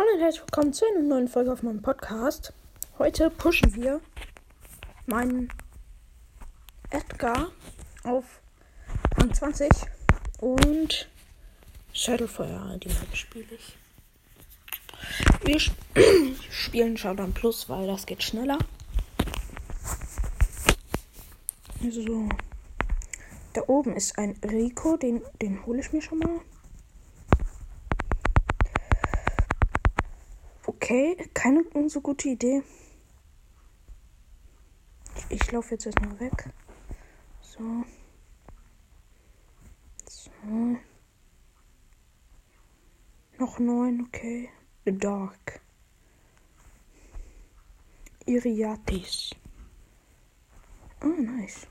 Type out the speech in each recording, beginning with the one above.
Hallo und herzlich willkommen zu einer neuen Folge auf meinem Podcast. Heute pushen wir meinen Edgar auf Rang 20 und Shadowfire, die Map spiele ich. Wir sp spielen Showdown Plus, weil das geht schneller. So. Da oben ist ein Rico, den, den hole ich mir schon mal. Okay, keine so gute Idee. Ich, ich laufe jetzt erstmal weg. So. So. Noch neun, okay. The Dark. Iriatis. Oh, nice.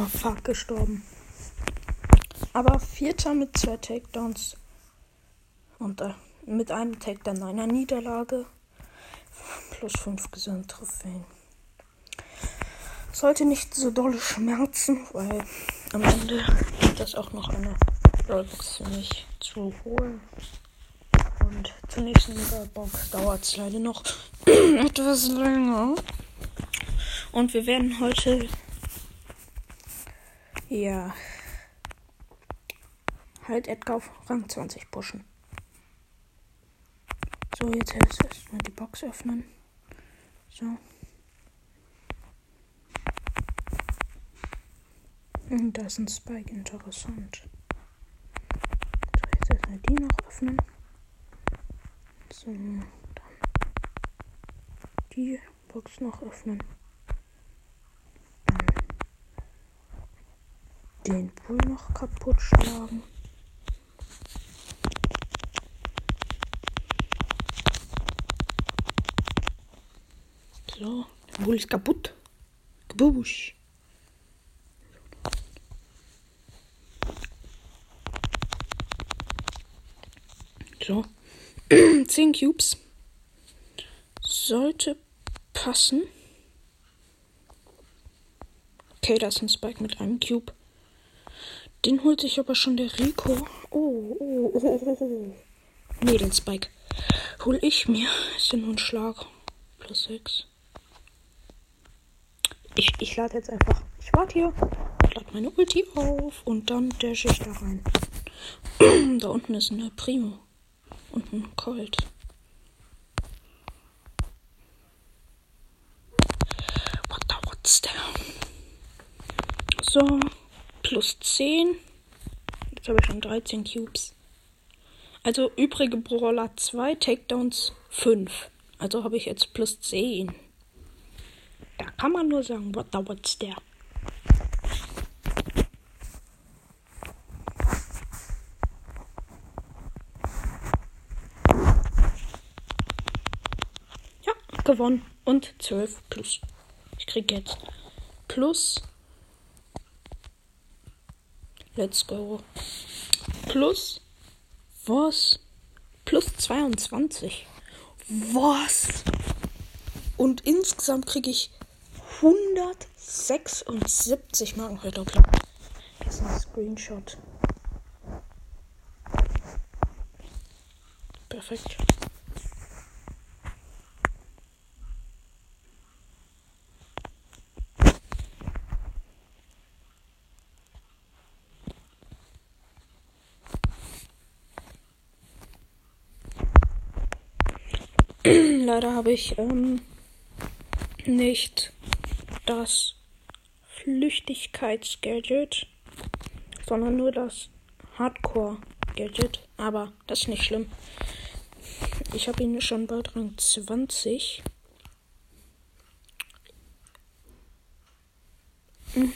Oh, fuck, gestorben. Aber Vierter mit zwei Takedowns. Und äh, mit einem Takedown einer Niederlage. Plus fünf gesunde Trophäen. Sollte nicht so dolle schmerzen, weil am Ende gibt es auch noch eine Rollbox für mich zu holen. Und zur nächsten Box dauert es leider noch etwas länger. Und wir werden heute ja halt Edgar auf Rang 20 pushen. So, jetzt erstmal die Box öffnen. So. Und da ist ein Spike, interessant. So, jetzt erstmal die noch öffnen. So, dann die Box noch öffnen. Den Pool noch kaputt schlagen. So, der Pool ist kaputt. Gebusch. So. 10 Cubes. Sollte passen. Okay, da ist ein Spike mit einem Cube. Den holt sich aber schon der Rico. Oh, oh, oh, oh, oh. Nee, den Spike. Hol ich mir. Ist ja nur ein Schlag. Plus 6. Ich, ich lade jetzt einfach. Ich warte hier. Ich lade meine Ulti auf. Und dann dash ich da rein. da unten ist eine Primo. Und ein Colt. What the what's there? So, plus 10. Jetzt habe ich schon 13 Cubes. Also übrige Brawler 2, Takedowns 5. Also habe ich jetzt plus 10. Da kann man nur sagen, what the what's there? Ja, gewonnen. Und 12 plus. Ich krieg jetzt plus. Let's go. Plus. Was? Plus 22. Was? Und insgesamt kriege ich 176 Marken verdoppelt. Das ist ein Screenshot. Perfekt. Leider habe ich ähm, nicht das Flüchtigkeitsgadget, sondern nur das Hardcore-Gadget. Aber das ist nicht schlimm. Ich habe ihn schon bald Rang 20. Mhm.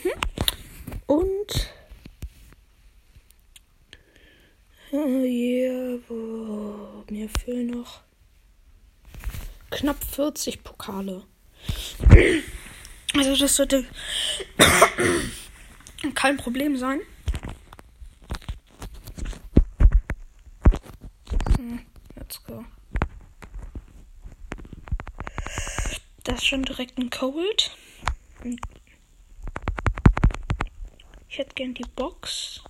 Und. Oh yeah, wo, mir fehlen noch knapp 40 Pokale. Also das sollte kein Problem sein. Hm, let's go. Das ist schon direkt ein Cold. Ich hätte gern die Box.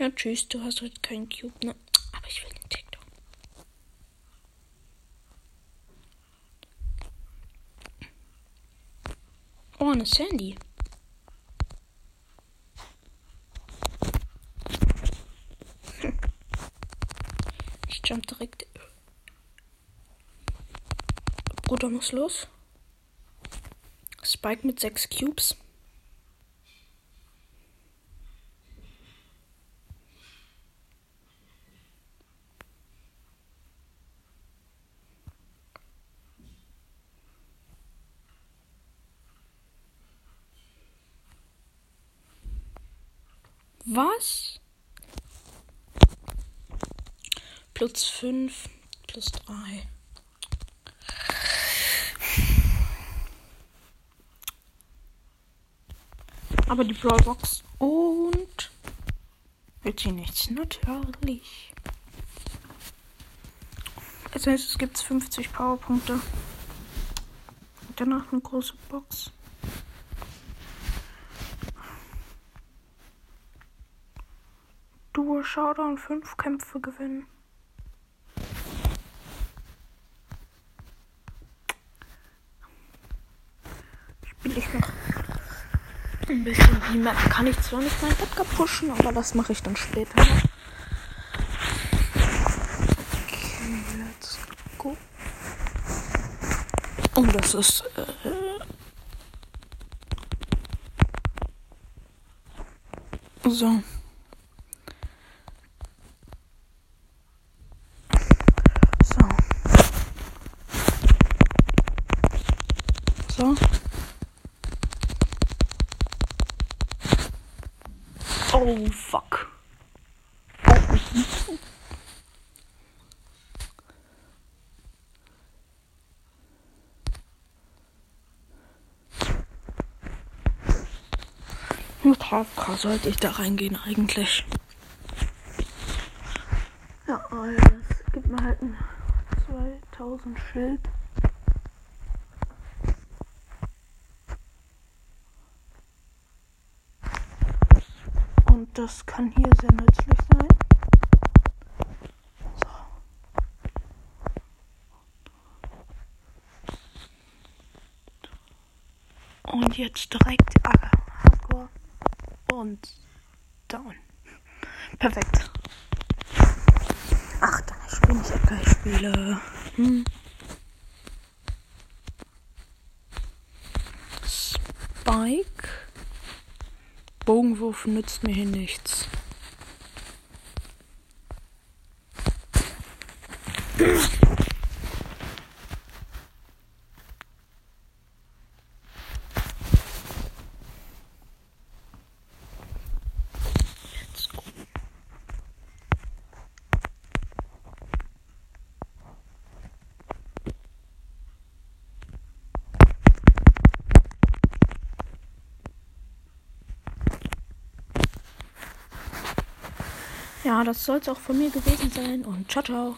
Ja, tschüss, du hast heute keinen Cube, ne? Aber ich will den TikTok. Oh, eine Sandy. Ich jump direkt. Bruder muss los. Spike mit sechs Cubes. Was? Plus 5, plus 3. Aber die Brawlbox und wird sie nichts, natürlich. Das heißt, es gibt 50 Powerpunkte. Danach eine große Box. Duo Showdown 5 Kämpfe gewinnen. Spiele ich noch ein bisschen die Map. Kann ich zwar nicht mein Edgar pushen, aber das mache ich dann später. Okay, let's go. Und das ist. Äh. So. So. Oh, fuck. Oh. Mit HK sollte ich da reingehen eigentlich. Ja, das gibt mir halt ein 2000 Schild. Das kann hier sehr nützlich sein. So. Und jetzt direkt Hardcore und down. Perfekt. Ach, dann spiele ich Edgar, ich spiele. Hm. Spike. Bogenwurf nützt mir hier nichts. Ja, das soll es auch von mir gewesen sein und ciao, ciao.